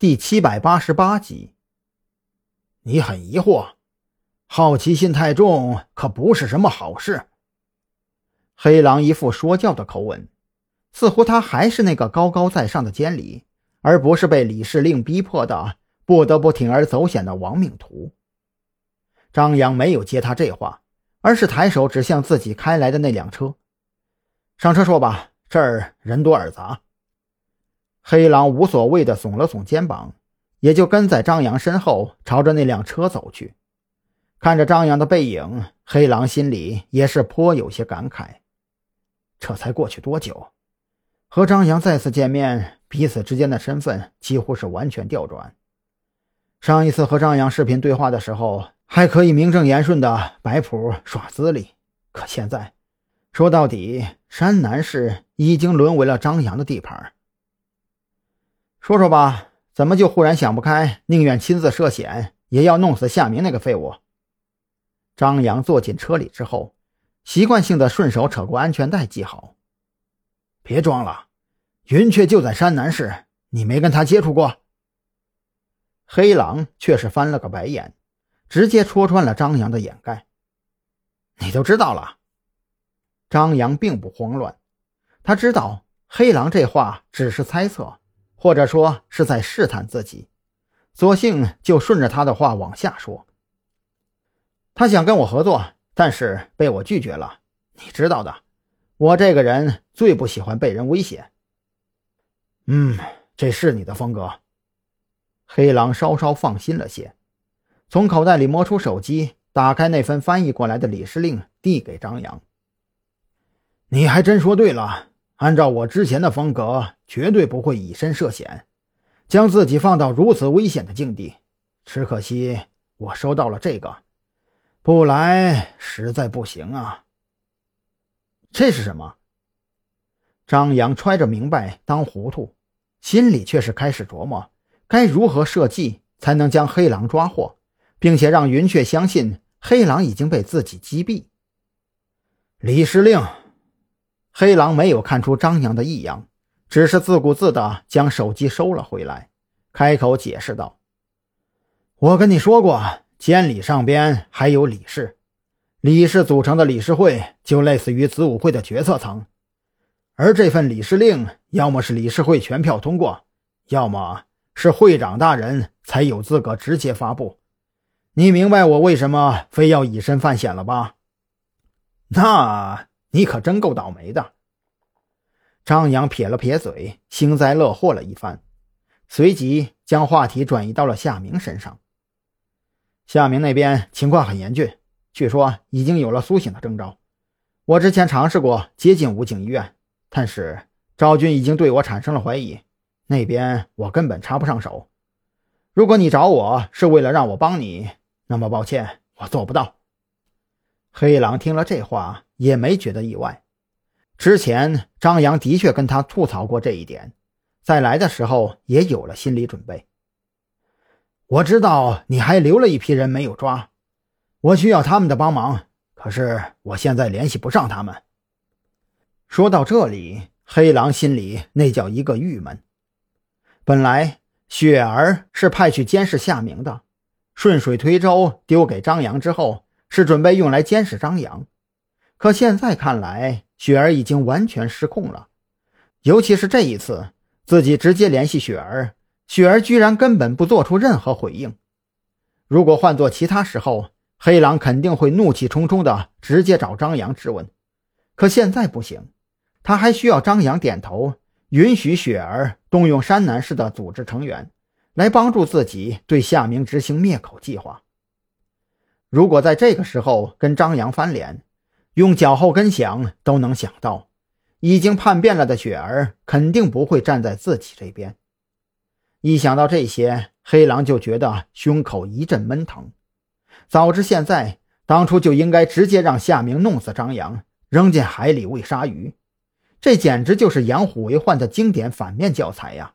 第七百八十八集。你很疑惑，好奇心太重可不是什么好事。黑狼一副说教的口吻，似乎他还是那个高高在上的监理，而不是被李世令逼迫的不得不铤而走险的亡命徒。张扬没有接他这话，而是抬手指向自己开来的那辆车：“上车说吧，这儿人多耳杂。”黑狼无所谓的耸了耸肩膀，也就跟在张扬身后，朝着那辆车走去。看着张扬的背影，黑狼心里也是颇有些感慨。这才过去多久，和张扬再次见面，彼此之间的身份几乎是完全调转。上一次和张扬视频对话的时候，还可以名正言顺的摆谱耍资历，可现在，说到底，山南市已经沦为了张扬的地盘。说说吧，怎么就忽然想不开，宁愿亲自涉险，也要弄死夏明那个废物？张扬坐进车里之后，习惯性的顺手扯过安全带系好。别装了，云雀就在山南市，你没跟他接触过？黑狼却是翻了个白眼，直接戳穿了张扬的掩盖。你都知道了？张扬并不慌乱，他知道黑狼这话只是猜测。或者说是在试探自己，索性就顺着他的话往下说。他想跟我合作，但是被我拒绝了。你知道的，我这个人最不喜欢被人威胁。嗯，这是你的风格。黑狼稍稍放心了些，从口袋里摸出手机，打开那份翻译过来的李司令，递给张扬。你还真说对了。按照我之前的风格，绝对不会以身涉险，将自己放到如此危险的境地。只可惜我收到了这个，不来实在不行啊。这是什么？张扬揣着明白当糊涂，心里却是开始琢磨该如何设计才能将黑狼抓获，并且让云雀相信黑狼已经被自己击毙。李司令。黑狼没有看出张扬的异样，只是自顾自地将手机收了回来，开口解释道：“我跟你说过，监理上边还有理事，理事组成的理事会就类似于子午会的决策层，而这份理事令要么是理事会全票通过，要么是会长大人才有资格直接发布。你明白我为什么非要以身犯险了吧？那……”你可真够倒霉的！张扬撇了撇嘴，幸灾乐祸了一番，随即将话题转移到了夏明身上。夏明那边情况很严峻，据说已经有了苏醒的征兆。我之前尝试过接近武警医院，但是赵军已经对我产生了怀疑，那边我根本插不上手。如果你找我是为了让我帮你，那么抱歉，我做不到。黑狼听了这话。也没觉得意外，之前张扬的确跟他吐槽过这一点，在来的时候也有了心理准备。我知道你还留了一批人没有抓，我需要他们的帮忙，可是我现在联系不上他们。说到这里，黑狼心里那叫一个郁闷。本来雪儿是派去监视夏明的，顺水推舟丢给张扬之后，是准备用来监视张扬。可现在看来，雪儿已经完全失控了。尤其是这一次，自己直接联系雪儿，雪儿居然根本不做出任何回应。如果换做其他时候，黑狼肯定会怒气冲冲的直接找张扬质问。可现在不行，他还需要张扬点头，允许雪儿动用山南市的组织成员，来帮助自己对夏明执行灭口计划。如果在这个时候跟张扬翻脸，用脚后跟想都能想到，已经叛变了的雪儿肯定不会站在自己这边。一想到这些，黑狼就觉得胸口一阵闷疼。早知现在，当初就应该直接让夏明弄死张扬，扔进海里喂鲨鱼。这简直就是养虎为患的经典反面教材呀！